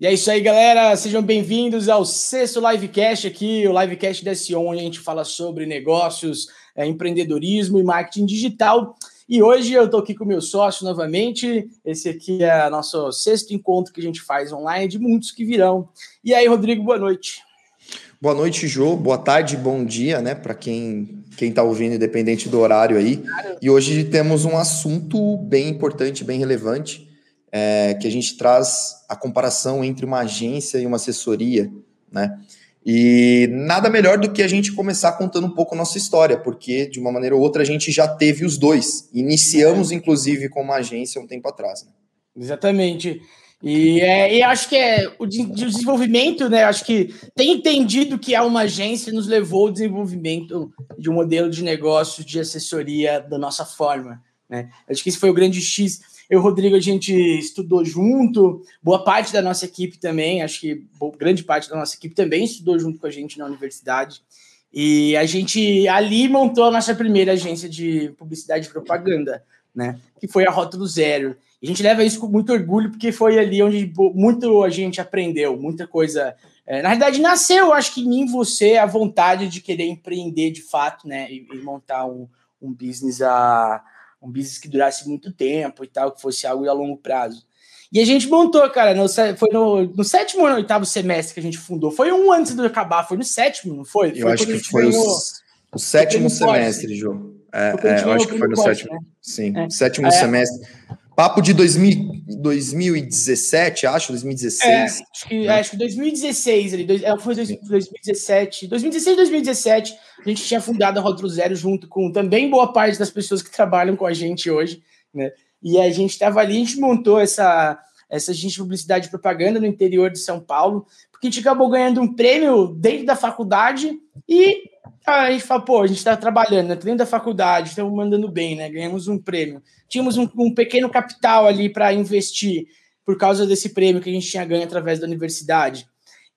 E é isso aí, galera. Sejam bem-vindos ao sexto livecast aqui, o livecast da Sion, onde a gente fala sobre negócios, é, empreendedorismo e marketing digital. E hoje eu estou aqui com o meu sócio novamente. Esse aqui é nosso sexto encontro que a gente faz online, de muitos que virão. E aí, Rodrigo, boa noite. Boa noite, Jô. Boa tarde, bom dia, né? Para quem quem está ouvindo, independente do horário aí. E hoje temos um assunto bem importante, bem relevante, é, que a gente traz a comparação entre uma agência e uma assessoria, né? E nada melhor do que a gente começar contando um pouco a nossa história, porque de uma maneira ou outra a gente já teve os dois. Iniciamos, inclusive, com uma agência um tempo atrás. Né? Exatamente. E, é, e acho que é o de, de desenvolvimento, né? Acho que tem entendido que é uma agência nos levou ao desenvolvimento de um modelo de negócio de assessoria da nossa forma. Né? Acho que esse foi o grande X. Eu Rodrigo, a gente estudou junto, boa parte da nossa equipe também, acho que grande parte da nossa equipe também estudou junto com a gente na universidade. E a gente ali montou a nossa primeira agência de publicidade e propaganda, né? Que foi a Rótulo Zero. E a gente leva isso com muito orgulho, porque foi ali onde muito a gente aprendeu, muita coisa. É, na verdade, nasceu, acho que em mim, você, a vontade de querer empreender de fato, né? E, e montar um, um business a um business que durasse muito tempo e tal, que fosse algo a longo prazo. E a gente montou, cara, no, foi no, no sétimo ou no oitavo semestre que a gente fundou. Foi um antes de acabar, foi no sétimo, não foi? Eu foi acho que foi o, o sétimo semestre, João. É, é, eu acho que foi no sétimo. Né? Sim, é. sétimo é. semestre. Papo de 2000, 2017, acho, 2016. É, acho, que, né? acho que 2016, ali, dois, é, foi 2017, 2016, 2017, a gente tinha fundado a Rótulo Zero junto com também boa parte das pessoas que trabalham com a gente hoje, né? E a gente estava ali, a gente montou essa, essa agência de publicidade e propaganda no interior de São Paulo, porque a gente acabou ganhando um prêmio dentro da faculdade e a gente fala, pô, a gente está trabalhando né, dentro da faculdade, estamos mandando bem, né? Ganhamos um prêmio. Tínhamos um, um pequeno capital ali para investir por causa desse prêmio que a gente tinha ganho através da universidade.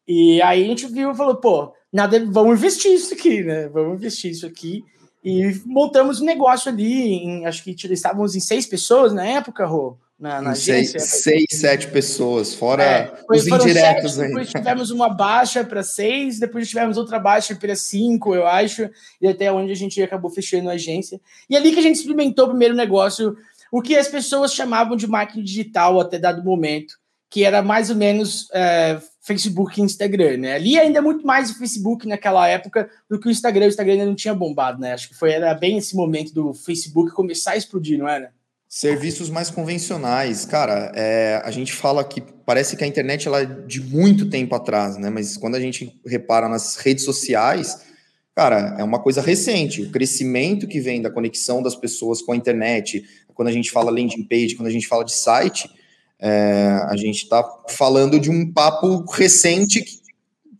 E aí a gente viu e falou, pô, nada, vamos investir isso aqui, né? Vamos investir isso aqui. E montamos um negócio ali, em, acho que estávamos em seis pessoas na época, Rô na, na agência. Seis, sete pessoas, fora é, os indiretos sete, Depois tivemos uma baixa para seis, depois tivemos outra baixa para cinco, eu acho, e até onde a gente acabou fechando a agência. E ali que a gente experimentou o primeiro negócio, o que as pessoas chamavam de marketing digital até dado momento, que era mais ou menos é, Facebook e Instagram, né? Ali ainda é muito mais o Facebook naquela época do que o Instagram. O Instagram ainda não tinha bombado, né? Acho que foi era bem esse momento do Facebook começar a explodir, não era? Serviços mais convencionais, cara, é, a gente fala que parece que a internet ela é de muito tempo atrás, né? Mas quando a gente repara nas redes sociais, cara, é uma coisa recente. O crescimento que vem da conexão das pessoas com a internet, quando a gente fala landing page, quando a gente fala de site, é, a gente está falando de um papo recente,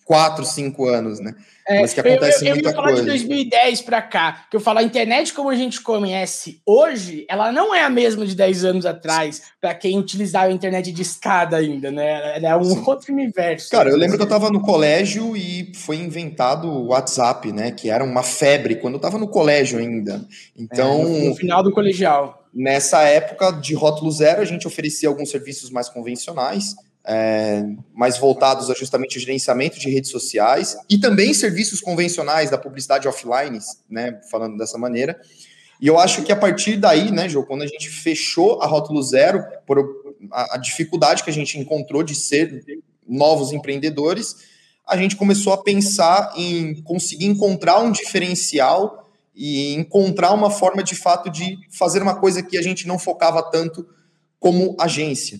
quatro, cinco anos, né? É, Mas que acontece eu, eu, eu ia falar coisa. de 2010 para cá, que eu falo, a internet como a gente conhece hoje, ela não é a mesma de 10 anos atrás, para quem utilizava a internet de escada ainda, né? Ela é um Sim. outro universo. Cara, eu lembro que eu estava no colégio e foi inventado o WhatsApp, né? Que era uma febre quando eu estava no colégio ainda. Então. É, no, no final do colegial. Nessa época de rótulo zero, a gente oferecia alguns serviços mais convencionais é, mais voltados a justamente o gerenciamento de redes sociais e também serviços convencionais da publicidade offline, né, falando dessa maneira. E eu acho que a partir daí, né, João, quando a gente fechou a Rótulo Zero, por a, a dificuldade que a gente encontrou de ser novos empreendedores, a gente começou a pensar em conseguir encontrar um diferencial e encontrar uma forma de fato de fazer uma coisa que a gente não focava tanto como agência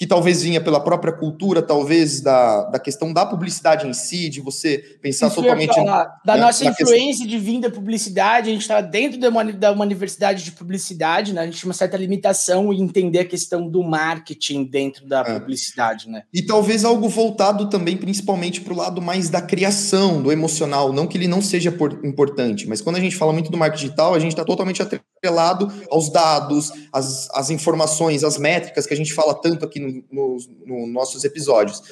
que talvez vinha pela própria cultura, talvez da, da questão da publicidade em si, de você pensar Isso totalmente. Falar, da né, nossa influência questão... de vinda publicidade, a gente está dentro de uma, de uma universidade de publicidade, né? A gente tinha uma certa limitação em entender a questão do marketing dentro da é. publicidade, né? E talvez algo voltado também, principalmente, para o lado mais da criação, do emocional. Não que ele não seja por, importante, mas quando a gente fala muito do marketing digital, a gente está totalmente atrelado aos dados, às, às informações, às métricas que a gente fala tanto aqui no nos no nossos episódios.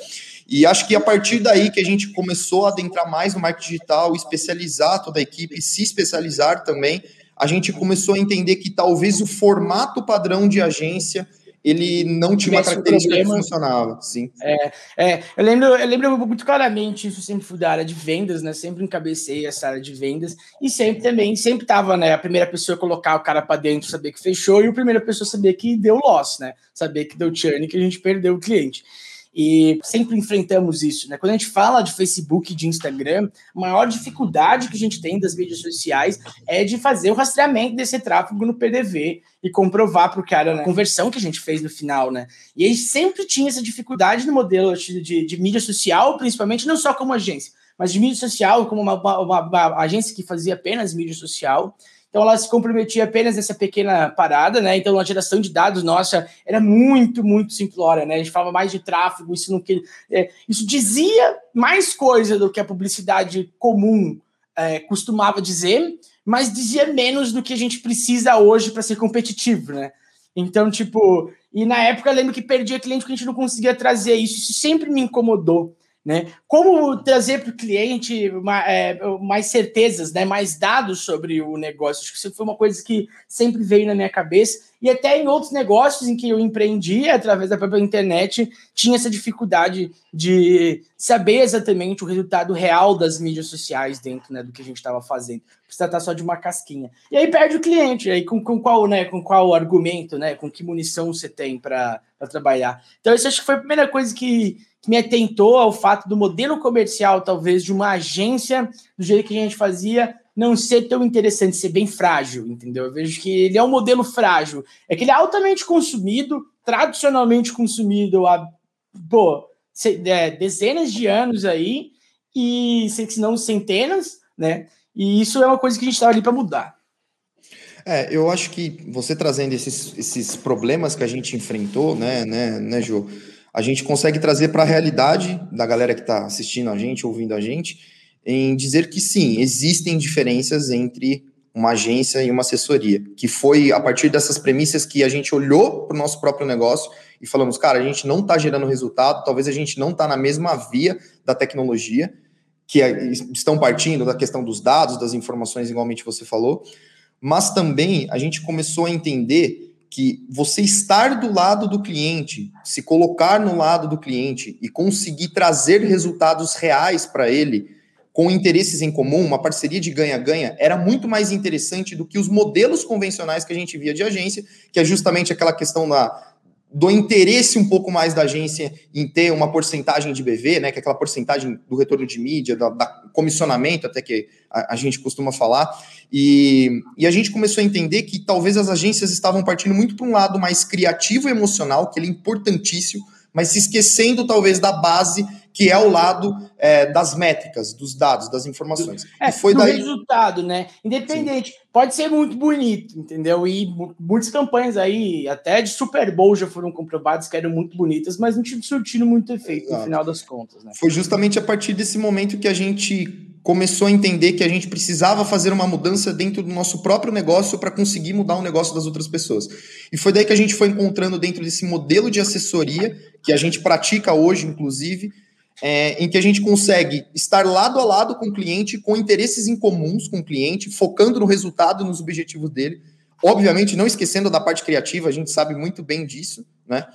E acho que a partir daí que a gente começou a adentrar mais no marketing digital, especializar toda a equipe, se especializar também, a gente começou a entender que talvez o formato padrão de agência ele não tinha uma característica um que funcionava, sim. É, é, eu, lembro, eu lembro muito claramente, isso sempre fui da área de vendas, né? Sempre encabecei essa área de vendas e sempre também, sempre tava, né? A primeira pessoa a colocar o cara para dentro, saber que fechou, e a primeira pessoa saber que deu loss, né? Saber que deu churn, que a gente perdeu o cliente. E sempre enfrentamos isso, né? Quando a gente fala de Facebook, de Instagram, a maior dificuldade que a gente tem das mídias sociais é de fazer o rastreamento desse tráfego no PDV e comprovar para o cara né, a conversão que a gente fez no final, né? E a gente sempre tinha essa dificuldade no modelo de, de, de mídia social, principalmente, não só como agência, mas de mídia social, como uma, uma, uma agência que fazia apenas mídia social. Então ela se comprometia apenas nessa pequena parada, né? Então a geração de dados nossa era muito, muito simplória, né? A gente falava mais de tráfego, isso não que é, isso dizia mais coisa do que a publicidade comum é, costumava dizer, mas dizia menos do que a gente precisa hoje para ser competitivo, né? Então, tipo, e na época eu lembro que perdia cliente porque a gente não conseguia trazer isso, isso sempre me incomodou. Né? Como trazer para o cliente é, mais certezas, né? mais dados sobre o negócio? Acho que isso foi uma coisa que sempre veio na minha cabeça. E até em outros negócios em que eu empreendi através da própria internet, tinha essa dificuldade de saber exatamente o resultado real das mídias sociais dentro né, do que a gente estava fazendo. Precisa tratar só de uma casquinha. E aí perde o cliente. Aí com, com, qual, né, com qual argumento, né, com que munição você tem para trabalhar? Então, isso acho que foi a primeira coisa que que me atentou ao fato do modelo comercial, talvez, de uma agência, do jeito que a gente fazia, não ser tão interessante, ser bem frágil, entendeu? Eu vejo que ele é um modelo frágil. É que ele é altamente consumido, tradicionalmente consumido há pô, é, dezenas de anos aí, e se não centenas, né? E isso é uma coisa que a gente está ali para mudar. É, eu acho que você trazendo esses, esses problemas que a gente enfrentou, né, né, né, Jô? a gente consegue trazer para a realidade da galera que está assistindo a gente, ouvindo a gente, em dizer que sim, existem diferenças entre uma agência e uma assessoria, que foi a partir dessas premissas que a gente olhou para o nosso próprio negócio e falamos, cara, a gente não está gerando resultado, talvez a gente não está na mesma via da tecnologia, que é, estão partindo da questão dos dados, das informações, igualmente você falou, mas também a gente começou a entender que você estar do lado do cliente, se colocar no lado do cliente e conseguir trazer resultados reais para ele, com interesses em comum, uma parceria de ganha-ganha, era muito mais interessante do que os modelos convencionais que a gente via de agência, que é justamente aquela questão da, do interesse um pouco mais da agência em ter uma porcentagem de BV, né, que é aquela porcentagem do retorno de mídia, da, da comissionamento, até que a, a, gente costuma falar. E, e a gente começou a entender que talvez as agências estavam partindo muito para um lado mais criativo e emocional, que ele é importantíssimo, mas se esquecendo talvez da base que é o lado é, das métricas, dos dados, das informações. É, e foi do daí... resultado, né? Independente, Sim. pode ser muito bonito, entendeu? E muitas campanhas aí, até de Super Bowl já foram comprovadas que eram muito bonitas, mas não tinham surtido muito efeito Exato. no final das contas, né? Foi justamente a partir desse momento que a gente começou a entender que a gente precisava fazer uma mudança dentro do nosso próprio negócio para conseguir mudar o negócio das outras pessoas. E foi daí que a gente foi encontrando dentro desse modelo de assessoria que a gente pratica hoje, inclusive, é, em que a gente consegue estar lado a lado com o cliente, com interesses em comuns com o cliente, focando no resultado, nos objetivos dele. Obviamente, não esquecendo da parte criativa, a gente sabe muito bem disso, né?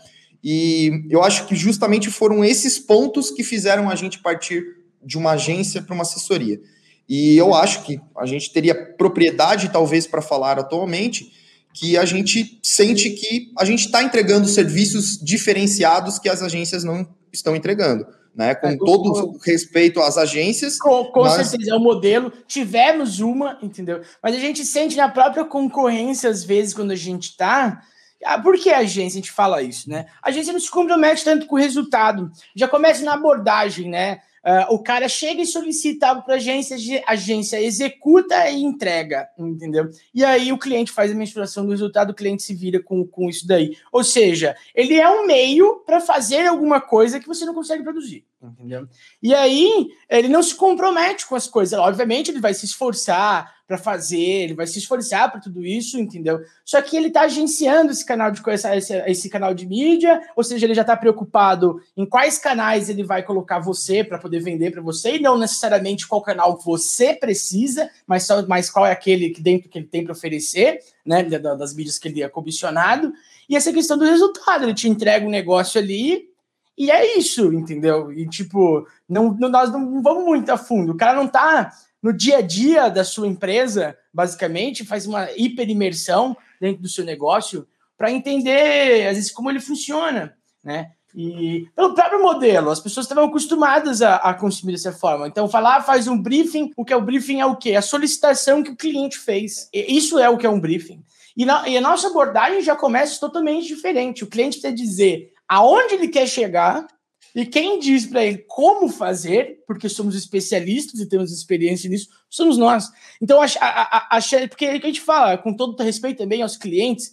E eu acho que justamente foram esses pontos que fizeram a gente partir de uma agência para uma assessoria. E eu acho que a gente teria propriedade, talvez, para falar atualmente, que a gente sente que a gente está entregando serviços diferenciados que as agências não estão entregando né? Com é, todo respeito às agências. Com, com mas... certeza, é o modelo. Tivemos uma, entendeu? Mas a gente sente na própria concorrência, às vezes, quando a gente está. Ah, por que a agência? A gente fala isso, né? A agência não se compromete tanto com o resultado. Já começa na abordagem, né? Uh, o cara chega e solicita para a agência, a agência executa e entrega, entendeu? E aí o cliente faz a mensuração do resultado, o cliente se vira com, com isso daí. Ou seja, ele é um meio para fazer alguma coisa que você não consegue produzir, entendeu? E aí ele não se compromete com as coisas. Obviamente ele vai se esforçar para fazer, ele vai se esforçar para tudo isso, entendeu? Só que ele está agenciando esse canal de esse, esse canal de mídia, ou seja, ele já está preocupado em quais canais ele vai colocar você para poder vender para você e não necessariamente qual canal você precisa, mas só, mas qual é aquele que dentro que ele tem para oferecer, né? Das mídias que ele é comissionado. E essa questão do resultado, ele te entrega um negócio ali e é isso, entendeu? E tipo, não, não, nós não vamos muito a fundo. O cara não tá no dia a dia da sua empresa, basicamente, faz uma hiper imersão dentro do seu negócio para entender, às vezes, como ele funciona, né? E pelo próprio modelo, as pessoas estavam acostumadas a, a, consumir dessa forma. Então, falar, faz um briefing. O que é o briefing é o quê? A solicitação que o cliente fez. E isso é o que é um briefing. E, na, e a nossa abordagem já começa totalmente diferente. O cliente precisa dizer aonde ele quer chegar e quem diz para ele como fazer, porque somos especialistas e temos experiência nisso, somos nós. Então, a, a, a, porque a gente fala, com todo respeito também aos clientes,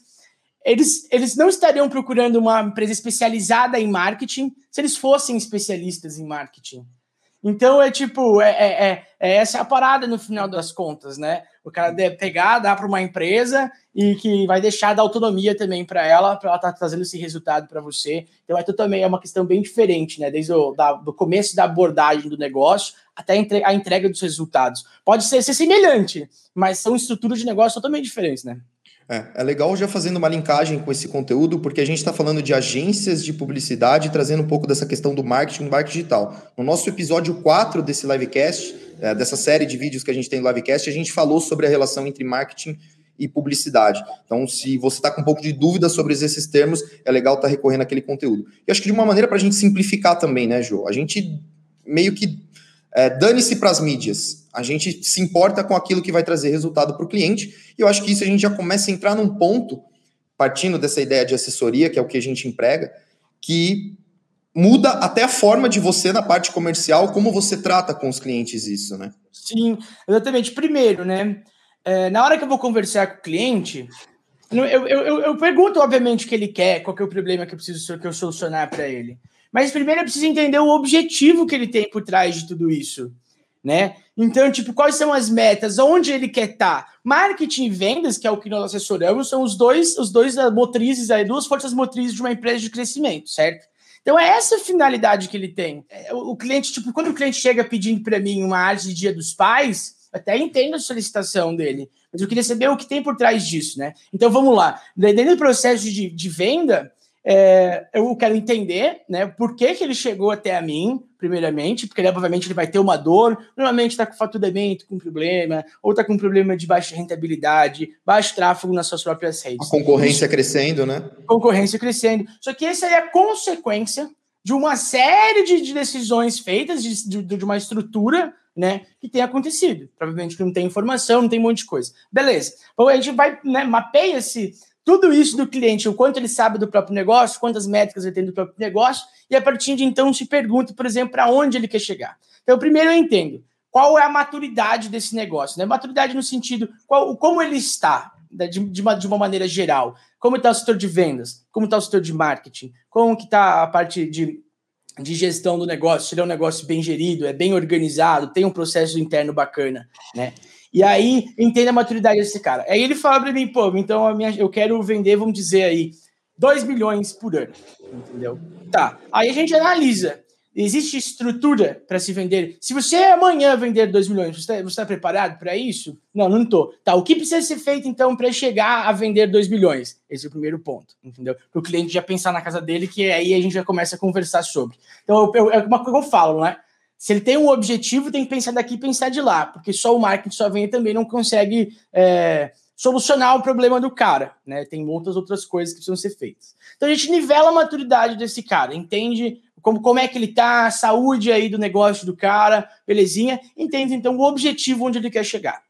eles, eles não estariam procurando uma empresa especializada em marketing se eles fossem especialistas em marketing. Então é tipo, é, é, é, é essa a parada no final das contas, né? O cara deve pegar, dar para uma empresa e que vai deixar da autonomia também para ela, para ela estar tá trazendo esse resultado para você. Então é também é uma questão bem diferente, né? Desde o da, do começo da abordagem do negócio até a entrega dos resultados. Pode ser, ser semelhante, mas são estruturas de negócio totalmente diferentes, né? É, é legal já fazendo uma linkagem com esse conteúdo, porque a gente está falando de agências de publicidade, trazendo um pouco dessa questão do marketing, do marketing digital. No nosso episódio 4 desse livecast, dessa série de vídeos que a gente tem no livecast, a gente falou sobre a relação entre marketing e publicidade. Então, se você está com um pouco de dúvida sobre esses termos, é legal estar tá recorrendo àquele conteúdo. E acho que de uma maneira para a gente simplificar também, né, Jô? A gente meio que é, dane-se para as mídias a gente se importa com aquilo que vai trazer resultado para o cliente, e eu acho que isso a gente já começa a entrar num ponto, partindo dessa ideia de assessoria, que é o que a gente emprega, que muda até a forma de você na parte comercial, como você trata com os clientes isso, né? Sim, exatamente. Primeiro, né? É, na hora que eu vou conversar com o cliente, eu, eu, eu, eu, pergunto, obviamente, o que ele quer, qual que é o problema que eu preciso que eu solucionar para ele. Mas primeiro eu preciso entender o objetivo que ele tem por trás de tudo isso né? Então, tipo, quais são as metas? Onde ele quer estar? Tá? Marketing e vendas, que é o que nós assessoramos, são os dois, os dois motrizes aí, duas forças motrizes de uma empresa de crescimento, certo? Então é essa finalidade que ele tem. É, o, cliente, tipo, quando o cliente chega pedindo para mim uma arte de Dia dos Pais, até entendo a solicitação dele, mas eu queria saber o que tem por trás disso, né? Então vamos lá. Dentro do processo de, de venda, é, eu quero entender, né, por que, que ele chegou até a mim, primeiramente, porque ele, obviamente ele vai ter uma dor, normalmente está com faturamento, com problema, ou está com problema de baixa rentabilidade, baixo tráfego nas suas próprias redes. A concorrência Isso, crescendo, né? Concorrência crescendo. Só que essa é a consequência de uma série de, de decisões feitas, de, de, de, uma estrutura, né, que tem acontecido. Provavelmente não tem informação, não tem um monte de coisa. Beleza. Então a gente vai, né, mapeia esse tudo isso do cliente, o quanto ele sabe do próprio negócio, quantas métricas ele tem do próprio negócio, e a partir de então se pergunta, por exemplo, para onde ele quer chegar. Então, primeiro eu entendo qual é a maturidade desse negócio, né? Maturidade no sentido, qual, como ele está, né, de, de, uma, de uma maneira geral. Como está o setor de vendas? Como está o setor de marketing? Como que está a parte de, de gestão do negócio? Se ele é um negócio bem gerido, é bem organizado, tem um processo interno bacana, né? E aí, entenda a maturidade desse cara. Aí ele fala para mim, pô, então minha, eu quero vender, vamos dizer aí, 2 milhões por ano. Entendeu? Tá. Aí a gente analisa. Existe estrutura para se vender? Se você amanhã vender 2 milhões, você está tá preparado para isso? Não, não estou. Tá, o que precisa ser feito então para chegar a vender 2 milhões? Esse é o primeiro ponto, entendeu? Para o cliente já pensar na casa dele, que aí a gente já começa a conversar sobre. Então, eu, eu, é uma coisa que eu falo, né? Se ele tem um objetivo, tem que pensar daqui e pensar de lá, porque só o marketing só vem também não consegue é, solucionar o problema do cara, né? Tem muitas outras coisas que precisam ser feitas. Então a gente nivela a maturidade desse cara, entende como, como é que ele tá, a saúde aí do negócio do cara, belezinha, entende então o objetivo onde ele quer chegar.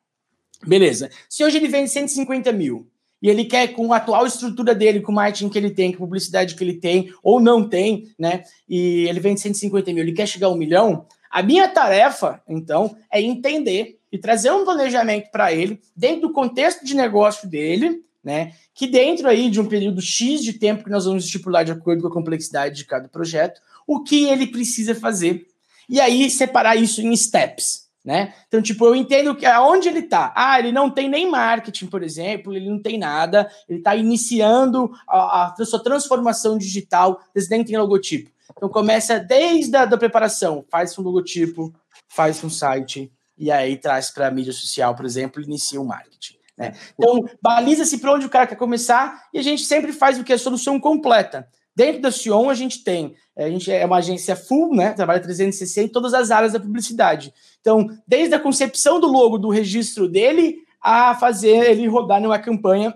Beleza. Se hoje ele vende 150 mil e ele quer, com a atual estrutura dele, com o marketing que ele tem, com a publicidade que ele tem, ou não tem, né? E ele vende 150 mil, ele quer chegar a um milhão, a minha tarefa, então, é entender e trazer um planejamento para ele, dentro do contexto de negócio dele, né? Que dentro aí de um período X de tempo que nós vamos estipular de acordo com a complexidade de cada projeto, o que ele precisa fazer e aí separar isso em steps. Né? Então, tipo, eu entendo que aonde ele está. Ah, ele não tem nem marketing, por exemplo, ele não tem nada, ele está iniciando a, a, sua transformação digital, desde nem tem logotipo. Então começa desde a da preparação, faz um logotipo, faz um site, e aí traz para a mídia social, por exemplo, inicia o marketing. Né? Então, baliza-se para onde o cara quer começar e a gente sempre faz o que? A solução completa. Dentro da Sion, a gente tem, a gente é uma agência full, né? Trabalha 360 em todas as áreas da publicidade. Então, desde a concepção do logo, do registro dele, a fazer ele rodar numa campanha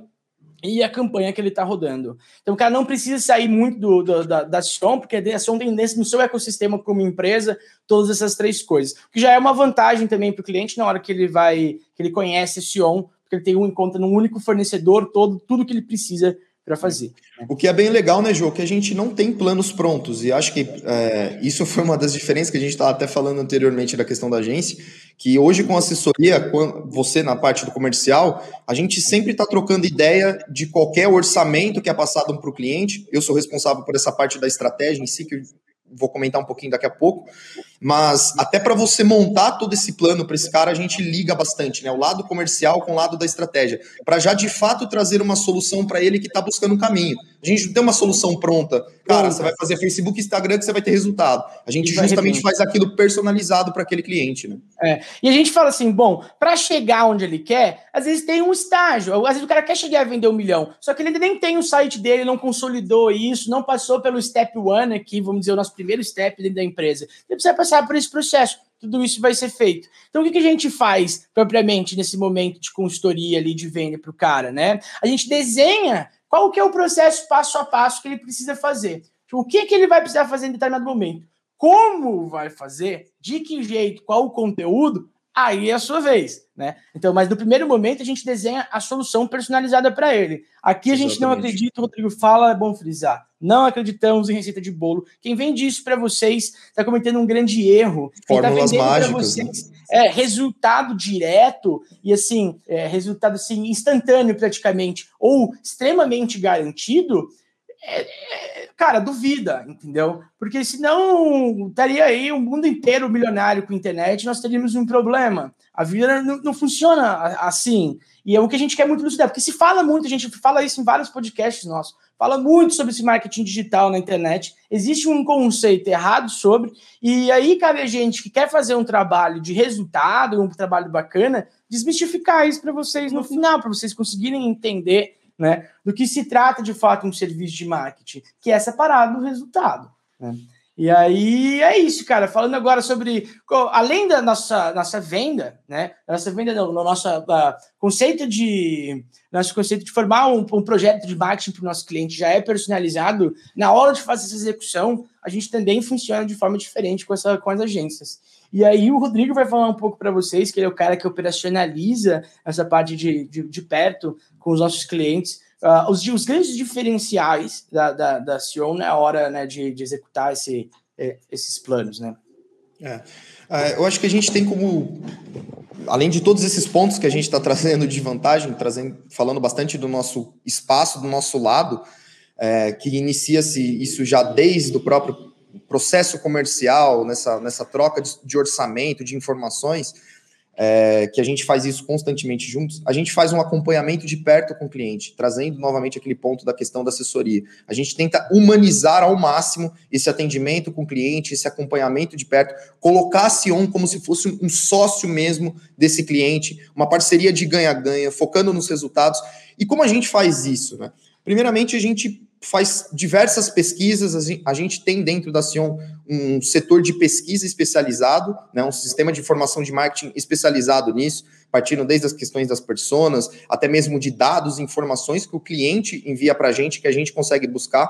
e a campanha que ele está rodando. Então, o cara não precisa sair muito do, do da, da Sion, porque a Sion tem nesse, no seu ecossistema como empresa todas essas três coisas. O que já é uma vantagem também para o cliente na hora que ele vai, que ele conhece a Sion, porque ele tem um encontro num único fornecedor todo, tudo que ele precisa para fazer. Né? O que é bem legal, né, Jô, que a gente não tem planos prontos, e acho que é, isso foi uma das diferenças que a gente estava até falando anteriormente da questão da agência, que hoje com assessoria, você na parte do comercial, a gente sempre está trocando ideia de qualquer orçamento que é passado para o cliente, eu sou responsável por essa parte da estratégia em si, que vou comentar um pouquinho daqui a pouco, mas até para você montar todo esse plano para esse cara, a gente liga bastante, né? O lado comercial com o lado da estratégia, para já de fato trazer uma solução para ele que está buscando um caminho. A gente não tem uma solução pronta. Cara, você vai fazer Facebook Instagram que você vai ter resultado. A gente justamente faz aquilo personalizado para aquele cliente, né? É. E a gente fala assim, bom, para chegar onde ele quer, às vezes tem um estágio. Às vezes o cara quer chegar a vender um milhão, só que ele ainda nem tem o site dele, não consolidou isso, não passou pelo step one aqui, vamos dizer, o nosso primeiro step dentro da empresa. Ele precisa passar por esse processo. Tudo isso vai ser feito. Então, o que, a gente faz propriamente nesse momento de consultoria ali de venda para o cara, né? A gente desenha qual que é o processo passo a passo que ele precisa fazer. Tipo, o que, que ele vai precisar fazer em determinado momento. Como vai fazer, de que jeito, qual o conteúdo, aí é a sua vez, né? Então, mas no primeiro momento a gente desenha a solução personalizada para ele. Aqui a gente Exatamente. não acredita, o Rodrigo fala, é bom frisar. Não acreditamos em receita de bolo. Quem vende isso para vocês está cometendo um grande erro. Quem está vendendo para vocês é resultado direto e assim, é, resultado assim instantâneo praticamente ou extremamente garantido. É, é, cara, duvida, entendeu? Porque senão estaria aí o mundo inteiro milionário com internet, nós teríamos um problema. A vida não, não funciona assim. E é o que a gente quer muito elucidar, porque se fala muito, a gente fala isso em vários podcasts nossos, fala muito sobre esse marketing digital na internet. Existe um conceito errado sobre, e aí cabe a gente que quer fazer um trabalho de resultado, um trabalho bacana, desmistificar isso para vocês no final, para vocês conseguirem entender né, do que se trata de fato um serviço de marketing, que é separado do resultado. Né? E aí é isso, cara. Falando agora sobre além da nossa, nossa venda, né? Nossa venda, no, no nosso uh, conceito de nosso conceito de formar um, um projeto de marketing para o nosso cliente já é personalizado. Na hora de fazer essa execução, a gente também funciona de forma diferente com, essa, com as agências. E aí o Rodrigo vai falar um pouco para vocês, que ele é o cara que operacionaliza essa parte de, de, de perto com os nossos clientes uh, os, os, grandes diferenciais da, da, da Sion na hora né, de, de executar esse, eh, esses planos, né? É. Uh, eu acho que a gente tem como, além de todos esses pontos que a gente está trazendo de vantagem, trazendo, falando bastante do nosso espaço, do nosso lado, é, que inicia-se isso já desde o próprio processo comercial, nessa, nessa troca de, de orçamento, de informações, é, que a gente faz isso constantemente juntos, a gente faz um acompanhamento de perto com o cliente, trazendo novamente aquele ponto da questão da assessoria. A gente tenta humanizar ao máximo esse atendimento com o cliente, esse acompanhamento de perto, colocar a Sion como se fosse um sócio mesmo desse cliente, uma parceria de ganha-ganha, focando nos resultados. E como a gente faz isso? Né? Primeiramente, a gente faz diversas pesquisas. A gente tem dentro da Sion um setor de pesquisa especializado, né, um sistema de informação de marketing especializado nisso, partindo desde as questões das pessoas, até mesmo de dados, informações que o cliente envia para a gente, que a gente consegue buscar,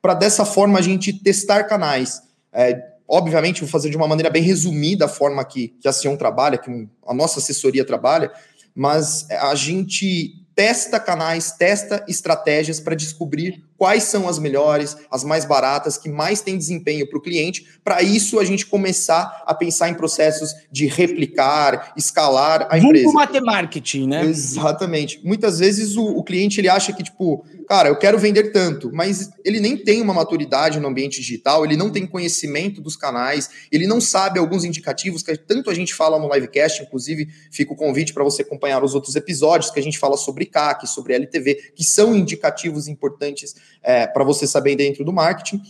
para dessa forma a gente testar canais. É, obviamente, vou fazer de uma maneira bem resumida a forma que, que a Sion trabalha, que a nossa assessoria trabalha, mas a gente testa canais, testa estratégias para descobrir quais são as melhores, as mais baratas, que mais têm desempenho para o cliente. Para isso, a gente começar a pensar em processos de replicar, escalar a empresa. Vamos marketing, né? Exatamente. Muitas vezes o, o, cliente ele acha que, tipo, cara, eu quero vender tanto, mas ele nem tem uma maturidade no ambiente digital, ele não tem conhecimento dos canais, ele não sabe alguns indicativos que tanto a gente fala no livecast, inclusive fica o convite para você acompanhar os outros episódios que a gente fala sobre CAC, sobre LTV, que são indicativos importantes é, para você saber dentro do marketing.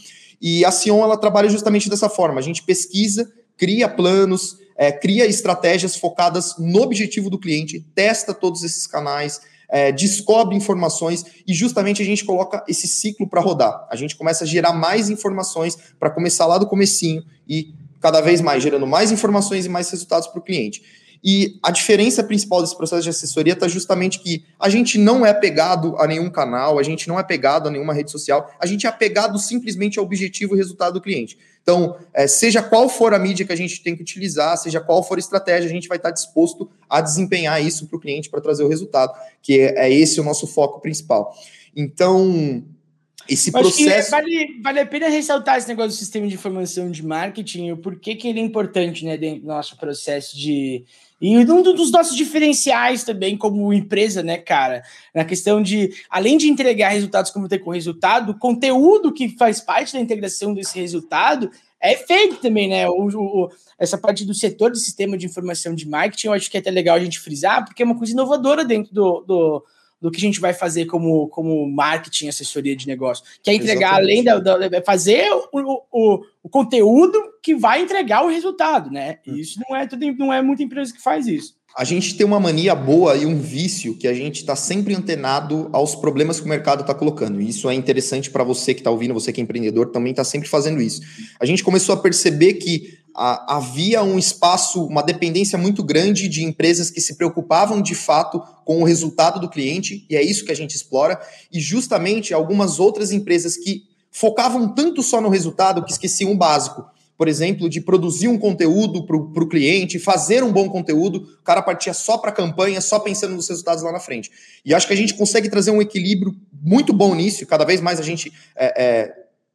E a Sion ela trabalha justamente dessa forma. A gente pesquisa, cria planos, é, cria estratégias focadas no objetivo do cliente, testa todos esses canais, é, descobre informações e justamente a gente coloca esse ciclo para rodar. A gente começa a gerar mais informações para começar lá do comecinho e cada vez mais gerando mais informações e mais resultados para o cliente. E a diferença principal desse processo de assessoria está justamente que a gente não é pegado a nenhum canal, a gente não é pegado a nenhuma rede social, a gente é apegado simplesmente ao objetivo e resultado do cliente. Então, é, seja qual for a mídia que a gente tem que utilizar, seja qual for a estratégia, a gente vai estar disposto a desempenhar isso para o cliente para trazer o resultado, que é, é esse o nosso foco principal. Então, esse processo. Vale, vale a pena ressaltar esse negócio do sistema de informação de marketing, o porquê que ele é importante né, dentro do nosso processo de e um dos nossos diferenciais também como empresa, né, cara? Na questão de, além de entregar resultados como ter com resultado, o conteúdo que faz parte da integração desse resultado é feito também, né? O, o, essa parte do setor de sistema de informação de marketing, eu acho que é até legal a gente frisar, porque é uma coisa inovadora dentro do, do do que a gente vai fazer como, como marketing, assessoria de negócio. Que é entregar, Exatamente. além da, da fazer o, o, o, conteúdo que vai entregar o resultado, né? E hum. isso não é, tudo, não é muita empresa que faz isso. A gente tem uma mania boa e um vício que a gente está sempre antenado aos problemas que o mercado está colocando. E isso é interessante para você que está ouvindo, você que é empreendedor, também está sempre fazendo isso. A gente começou a perceber que havia um espaço, uma dependência muito grande de empresas que se preocupavam de fato com o resultado do cliente, e é isso que a gente explora, e justamente algumas outras empresas que focavam tanto só no resultado que esqueciam o básico. Por exemplo, de produzir um conteúdo para o cliente, fazer um bom conteúdo, o cara partia só para a campanha, só pensando nos resultados lá na frente. E acho que a gente consegue trazer um equilíbrio muito bom nisso, cada vez mais a gente é, é,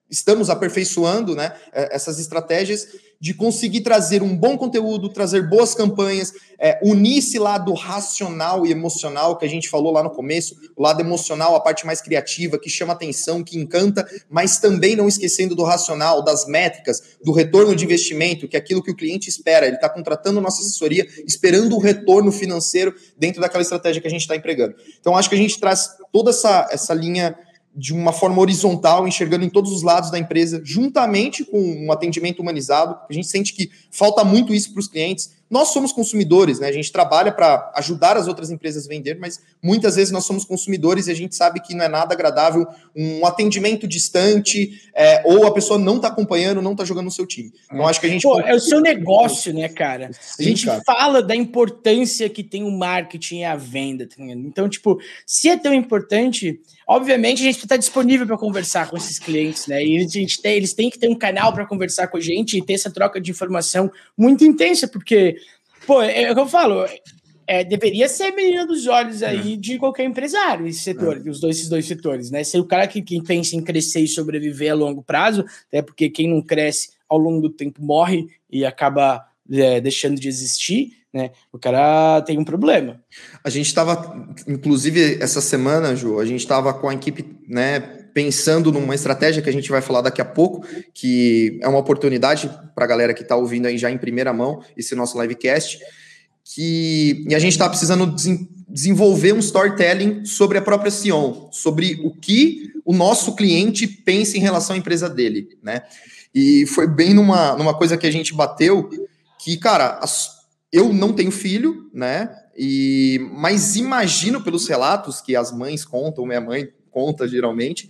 estamos aperfeiçoando né, é, essas estratégias de conseguir trazer um bom conteúdo, trazer boas campanhas, é, unir esse lado racional e emocional que a gente falou lá no começo, o lado emocional, a parte mais criativa, que chama atenção, que encanta, mas também não esquecendo do racional, das métricas, do retorno de investimento, que é aquilo que o cliente espera. Ele está contratando nossa assessoria, esperando o retorno financeiro dentro daquela estratégia que a gente está empregando. Então, acho que a gente traz toda essa, essa linha de uma forma horizontal, enxergando em todos os lados da empresa, juntamente com um atendimento humanizado. A gente sente que falta muito isso para os clientes. Nós somos consumidores, né? A gente trabalha para ajudar as outras empresas a vender, mas muitas vezes nós somos consumidores e a gente sabe que não é nada agradável um atendimento distante é, ou a pessoa não está acompanhando, não está jogando no seu time. Então acho que a gente. Pô, é o seu negócio, né, cara? Sim, a gente cara. fala da importância que tem o marketing e a venda. Tá então, tipo, se é tão importante, obviamente a gente está disponível para conversar com esses clientes, né? E a gente tem, eles têm que ter um canal para conversar com a gente e ter essa troca de informação muito intensa, porque Pô, é, é o que eu falo. É, deveria ser menina dos olhos aí é. de qualquer empresário, esse setor, é. os dois, esses dois setores, né? Ser o cara que, que pensa em crescer e sobreviver a longo prazo, até porque quem não cresce ao longo do tempo morre e acaba é, deixando de existir, né? O cara tem um problema. A gente estava, inclusive, essa semana, Ju, a gente estava com a equipe, né, pensando numa estratégia que a gente vai falar daqui a pouco, que é uma oportunidade para a galera que está ouvindo aí já em primeira mão esse nosso livecast, que e a gente está precisando desenvolver um storytelling sobre a própria Sion, sobre o que o nosso cliente pensa em relação à empresa dele, né? E foi bem numa, numa coisa que a gente bateu, que, cara, as, eu não tenho filho, né? E, mas imagino pelos relatos que as mães contam, minha mãe conta geralmente,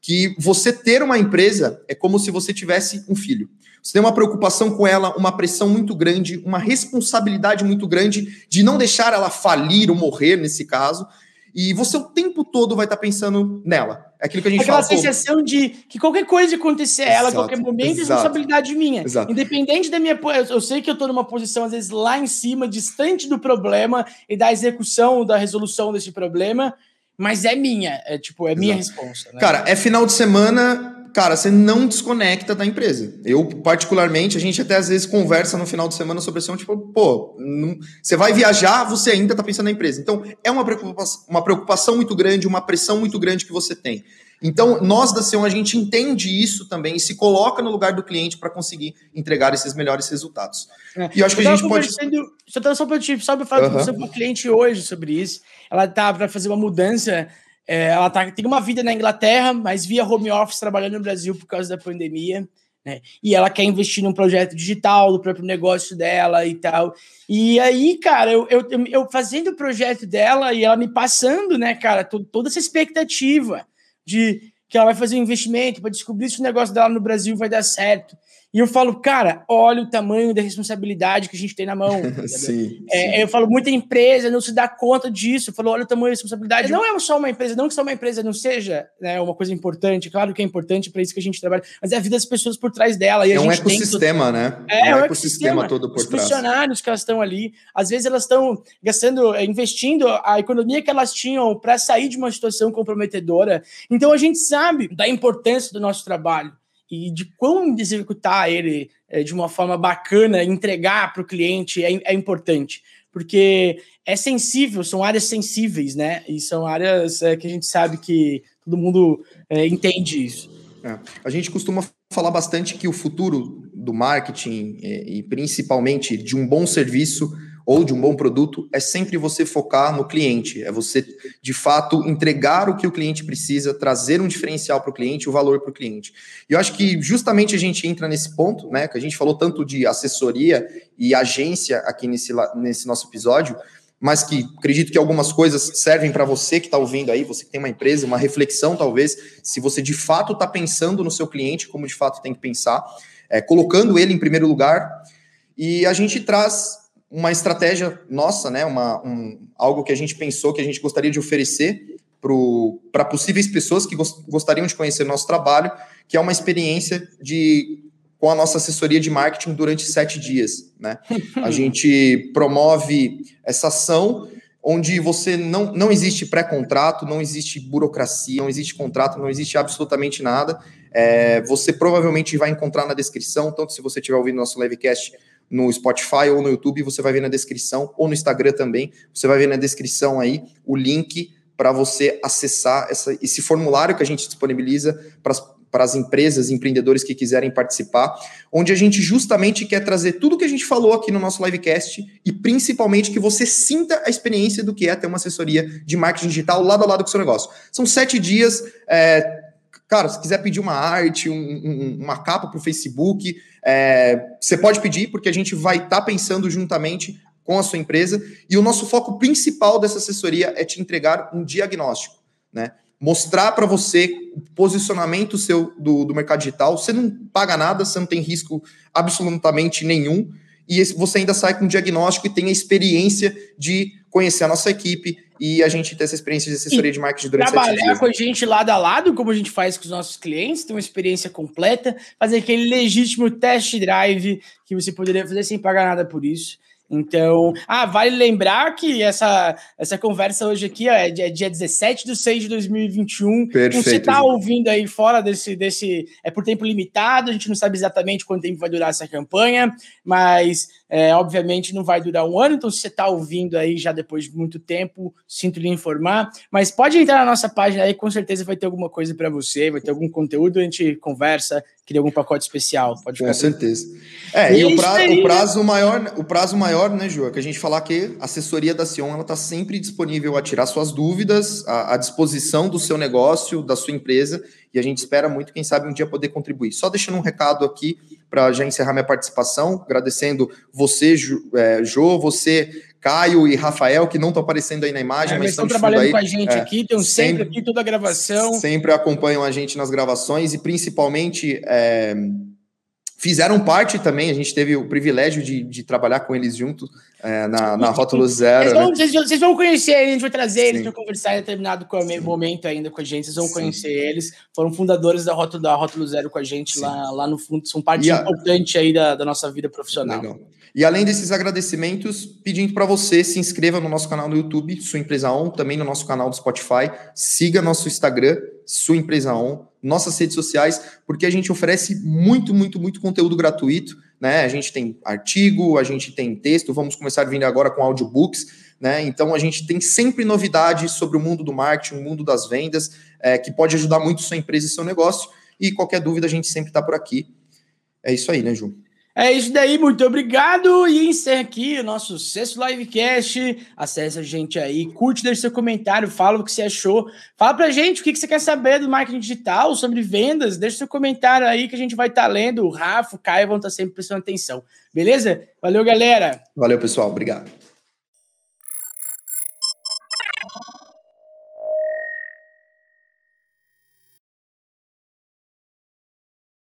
que você ter uma empresa é como se você tivesse um filho. Você tem uma preocupação com ela, uma pressão muito grande, uma responsabilidade muito grande de não deixar ela falir ou morrer nesse caso. E você o tempo todo vai estar pensando nela. É aquilo que a gente Aquela fala. Aquela sensação de que qualquer coisa acontecer a ela, a qualquer momento, exato, é responsabilidade minha. Exato. Independente da minha. Eu sei que eu estou numa posição, às vezes, lá em cima, distante do problema e da execução, da resolução desse problema mas é minha, é tipo, é minha resposta. Né? Cara, é final de semana, cara, você não desconecta da empresa. Eu, particularmente, a gente até às vezes conversa no final de semana sobre assim, tipo, pô, não, você vai viajar, você ainda tá pensando na empresa. Então, é uma preocupação, uma preocupação muito grande, uma pressão muito grande que você tem. Então, nós da Seon, a gente entende isso também e se coloca no lugar do cliente para conseguir entregar esses melhores resultados. É. E eu acho que a gente pode. Só, só para só para falar uhum. com o cliente hoje sobre isso. Ela tá para fazer uma mudança. É, ela tá, tem uma vida na Inglaterra, mas via home office trabalhando no Brasil por causa da pandemia. Né? E ela quer investir num projeto digital do próprio negócio dela e tal. E aí, cara, eu, eu, eu fazendo o projeto dela e ela me passando, né, cara, toda essa expectativa de que ela vai fazer um investimento para descobrir se o negócio dela no Brasil vai dar certo. E eu falo, cara, olha o tamanho da responsabilidade que a gente tem na mão. sim, é, sim. Eu falo, muita empresa não se dá conta disso. Eu falo, olha o tamanho da responsabilidade. Não é só uma empresa, não que só uma empresa não seja né, uma coisa importante, claro que é importante para isso que a gente trabalha, mas é a vida das pessoas por trás dela. E é um ecossistema, todo... né? É, é um, ecossistema, todo por Os trás. Os funcionários que elas estão ali, às vezes elas estão gastando, é, investindo a economia que elas tinham para sair de uma situação comprometedora. Então a gente sabe da importância do nosso trabalho e de como executar ele é, de uma forma bacana, entregar para o cliente é, é, importante, porque é sensível, são áreas sensíveis, né? E são áreas é, que a gente sabe que todo mundo é, entende isso. É, a gente costuma falar bastante que o futuro do marketing e principalmente de um bom serviço ou de um bom produto é sempre você focar no cliente, é você de fato entregar o que o cliente precisa, trazer um diferencial para o cliente, o valor para o cliente. E eu acho que justamente a gente entra nesse ponto, né, que a gente falou tanto de assessoria e agência aqui nesse, nesse nosso episódio, mas que acredito que algumas coisas servem para você que está ouvindo aí, você que tem uma empresa, uma reflexão talvez, se você de fato está pensando no seu cliente, como de fato tem que pensar, é, colocando ele em primeiro lugar. E a gente traz uma estratégia nossa, né? Uma, um, algo que a gente pensou que a gente gostaria de oferecer para possíveis pessoas que gost, gostariam de conhecer nosso trabalho, que é uma experiência de com a nossa assessoria de marketing durante sete dias. Né? A gente promove essa ação onde você não, não existe pré-contrato, não existe burocracia, não existe contrato, não existe absolutamente nada. É, você provavelmente vai encontrar na descrição, tanto se você estiver ouvindo nosso livecast no Spotify ou no YouTube, você vai ver na descrição, ou no Instagram também, você vai ver na descrição aí o link para você acessar essa, esse formulário que a gente disponibiliza para as empresas, empreendedores que quiserem participar, onde a gente justamente quer trazer tudo que a gente falou aqui no nosso livecast e principalmente que você sinta a experiência do que é ter uma assessoria de marketing digital lado a lado com o seu negócio. São sete dias. É, cara, se quiser pedir uma arte, um, um, uma capa para o Facebook, é, você pode pedir, porque a gente vai estar tá pensando juntamente com a sua empresa. E o nosso foco principal dessa assessoria é te entregar um diagnóstico, né? Mostrar para você o posicionamento seu do, do mercado digital. Você não paga nada, você não tem risco absolutamente nenhum. E você ainda sai com um diagnóstico e tem a experiência de conhecer a nossa equipe e a gente ter essa experiência de assessoria e de marketing durante Trabalhar dias, com a gente lado a lado, como a gente faz com os nossos clientes, ter uma experiência completa, fazer aquele legítimo test drive que você poderia fazer sem pagar nada por isso. Então, ah, vale lembrar que essa, essa conversa hoje aqui é dia, dia 17 de 6 de 2021. Perfeito. Você está ouvindo aí fora desse, desse. É por tempo limitado, a gente não sabe exatamente quanto tempo vai durar essa campanha, mas é, obviamente não vai durar um ano, então se você está ouvindo aí já depois de muito tempo, sinto lhe informar. Mas pode entrar na nossa página aí, com certeza vai ter alguma coisa para você, vai ter algum conteúdo, a gente conversa, cria algum pacote especial. Pode com certeza. É, e, e o, pra, o, prazo maior, o prazo maior, né, Ju, é que a gente falar que a assessoria da Sion ela está sempre disponível a tirar suas dúvidas, à, à disposição do seu negócio, da sua empresa e a gente espera muito, quem sabe, um dia poder contribuir. Só deixando um recado aqui para já encerrar minha participação, agradecendo você, Jo, é, jo, você, Caio e Rafael, que não estão aparecendo aí na imagem, é, mas estão trabalhando aí. com a gente é, aqui, estão sempre, sempre aqui toda a gravação. Sempre acompanham a gente nas gravações e principalmente é, fizeram parte também, a gente teve o privilégio de, de trabalhar com eles juntos é, na, na Rótulo Zero. Vocês vão, né? vocês, vocês vão conhecer, a gente vai trazer Sim. eles para conversar em determinado momento ainda com a gente. Vocês vão Sim. conhecer eles. Foram fundadores da Rótulo, da Rótulo Zero com a gente lá, lá no fundo. São parte a... importante aí da, da nossa vida profissional. Legal. E além desses agradecimentos, pedindo para você se inscreva no nosso canal no YouTube, Sua Empresa On, também no nosso canal do Spotify, siga nosso Instagram, Sua Empresa On, nossas redes sociais, porque a gente oferece muito, muito, muito conteúdo gratuito, né? A gente tem artigo, a gente tem texto, vamos começar vindo agora com audiobooks, né? Então a gente tem sempre novidades sobre o mundo do marketing, o mundo das vendas, é, que pode ajudar muito sua empresa e seu negócio. E qualquer dúvida, a gente sempre está por aqui. É isso aí, né, Ju? É isso daí, muito obrigado. E encerra aqui o nosso sexto livecast. Acesse a gente aí, curte, deixa seu comentário, fala o que você achou. Fala pra gente o que você quer saber do marketing digital, sobre vendas. Deixa seu comentário aí que a gente vai estar tá lendo. O Rafa, o Caio vão estar tá sempre prestando atenção. Beleza? Valeu, galera. Valeu, pessoal. Obrigado.